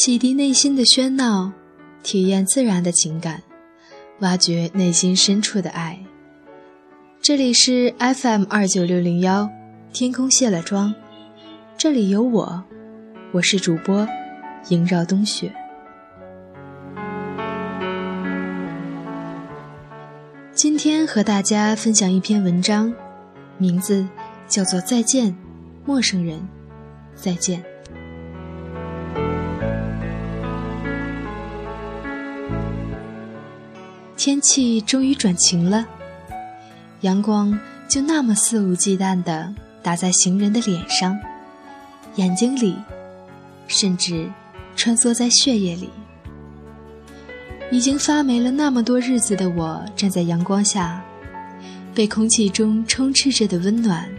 洗涤内心的喧闹，体验自然的情感，挖掘内心深处的爱。这里是 FM 二九六零幺，天空卸了妆，这里有我，我是主播萦绕冬雪。今天和大家分享一篇文章，名字叫做《再见，陌生人》，再见。天气终于转晴了，阳光就那么肆无忌惮地打在行人的脸上、眼睛里，甚至穿梭在血液里。已经发霉了那么多日子的我，站在阳光下，被空气中充斥着的温暖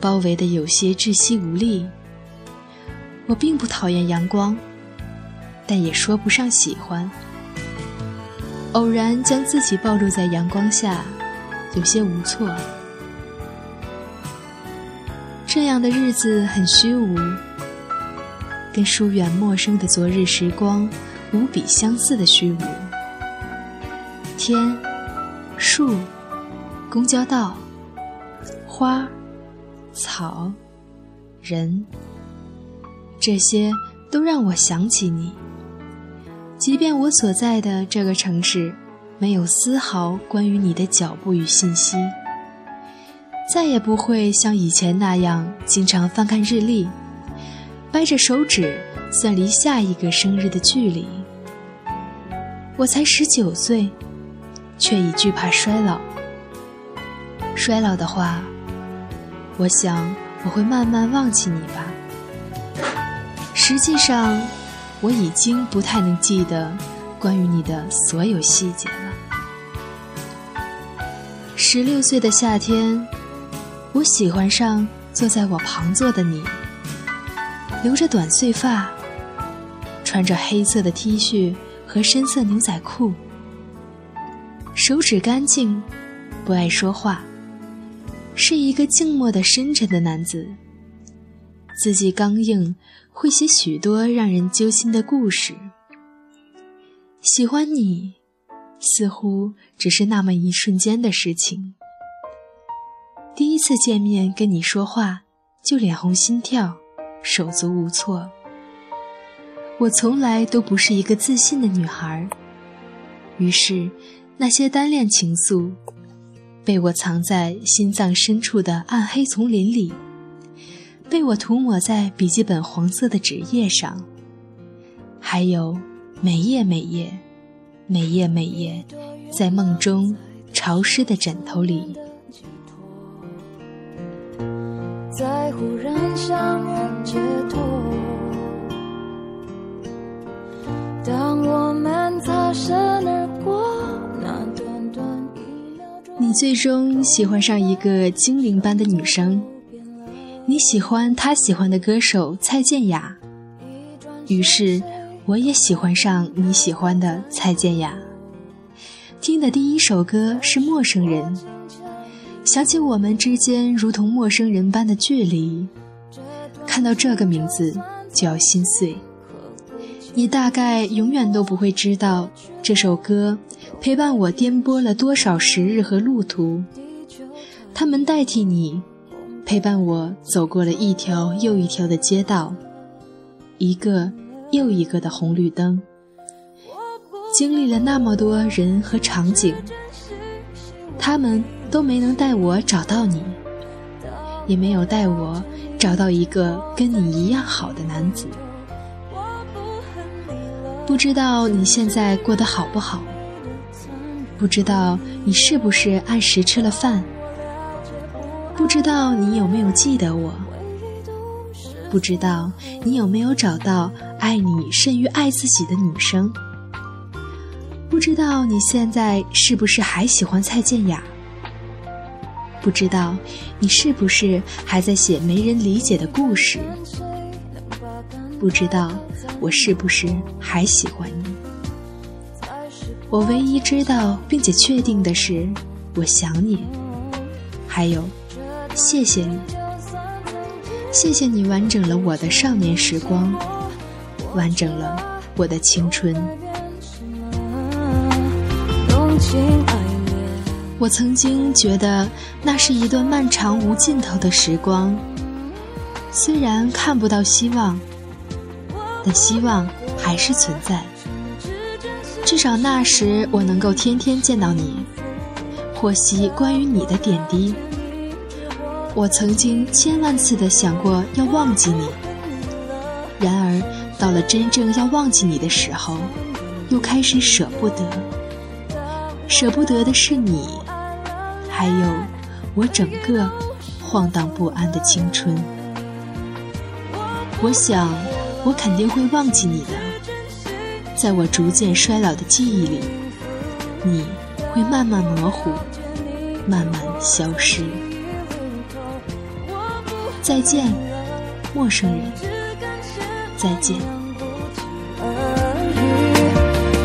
包围的有些窒息无力。我并不讨厌阳光，但也说不上喜欢。偶然将自己暴露在阳光下，有些无措。这样的日子很虚无，跟疏远陌生的昨日时光无比相似的虚无。天、树、公交道、花、草、人，这些都让我想起你。即便我所在的这个城市，没有丝毫关于你的脚步与信息，再也不会像以前那样经常翻看日历，掰着手指算离下一个生日的距离。我才十九岁，却已惧怕衰老。衰老的话，我想我会慢慢忘记你吧。实际上。我已经不太能记得关于你的所有细节了。十六岁的夏天，我喜欢上坐在我旁坐的你，留着短碎发，穿着黑色的 T 恤和深色牛仔裤，手指干净，不爱说话，是一个静默的深沉的男子，字迹刚硬。会写许多让人揪心的故事。喜欢你，似乎只是那么一瞬间的事情。第一次见面跟你说话，就脸红心跳，手足无措。我从来都不是一个自信的女孩，于是那些单恋情愫，被我藏在心脏深处的暗黑丛林里。被我涂抹在笔记本黄色的纸页上，还有每夜每夜、每夜每夜，在梦中潮湿的枕头里。你最终喜欢上一个精灵般的女生。你喜欢他喜欢的歌手蔡健雅，于是我也喜欢上你喜欢的蔡健雅。听的第一首歌是《陌生人》，想起我们之间如同陌生人般的距离，看到这个名字就要心碎。你大概永远都不会知道，这首歌陪伴我颠簸了多少时日和路途，他们代替你。陪伴我走过了一条又一条的街道，一个又一个的红绿灯，经历了那么多人和场景，他们都没能带我找到你，也没有带我找到一个跟你一样好的男子。不知道你现在过得好不好？不知道你是不是按时吃了饭？不知道你有没有记得我？不知道你有没有找到爱你胜于爱自己的女生？不知道你现在是不是还喜欢蔡健雅？不知道你是不是还在写没人理解的故事？不知道我是不是还喜欢你？我唯一知道并且确定的是，我想你，还有。谢谢你，谢谢你完整了我的少年时光，完整了我的青春。我曾经觉得那是一段漫长无尽头的时光，虽然看不到希望，但希望还是存在。至少那时我能够天天见到你，获悉关于你的点滴。我曾经千万次的想过要忘记你，然而到了真正要忘记你的时候，又开始舍不得。舍不得的是你，还有我整个晃荡不安的青春。我想，我肯定会忘记你的。在我逐渐衰老的记忆里，你会慢慢模糊，慢慢消失。再见，陌生人。再见。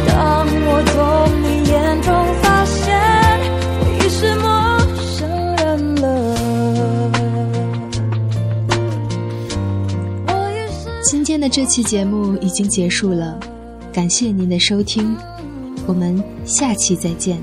当我从你眼中发现我已是陌生人了。今天的这期节目已经结束了。感谢您的收听，我们下期再见。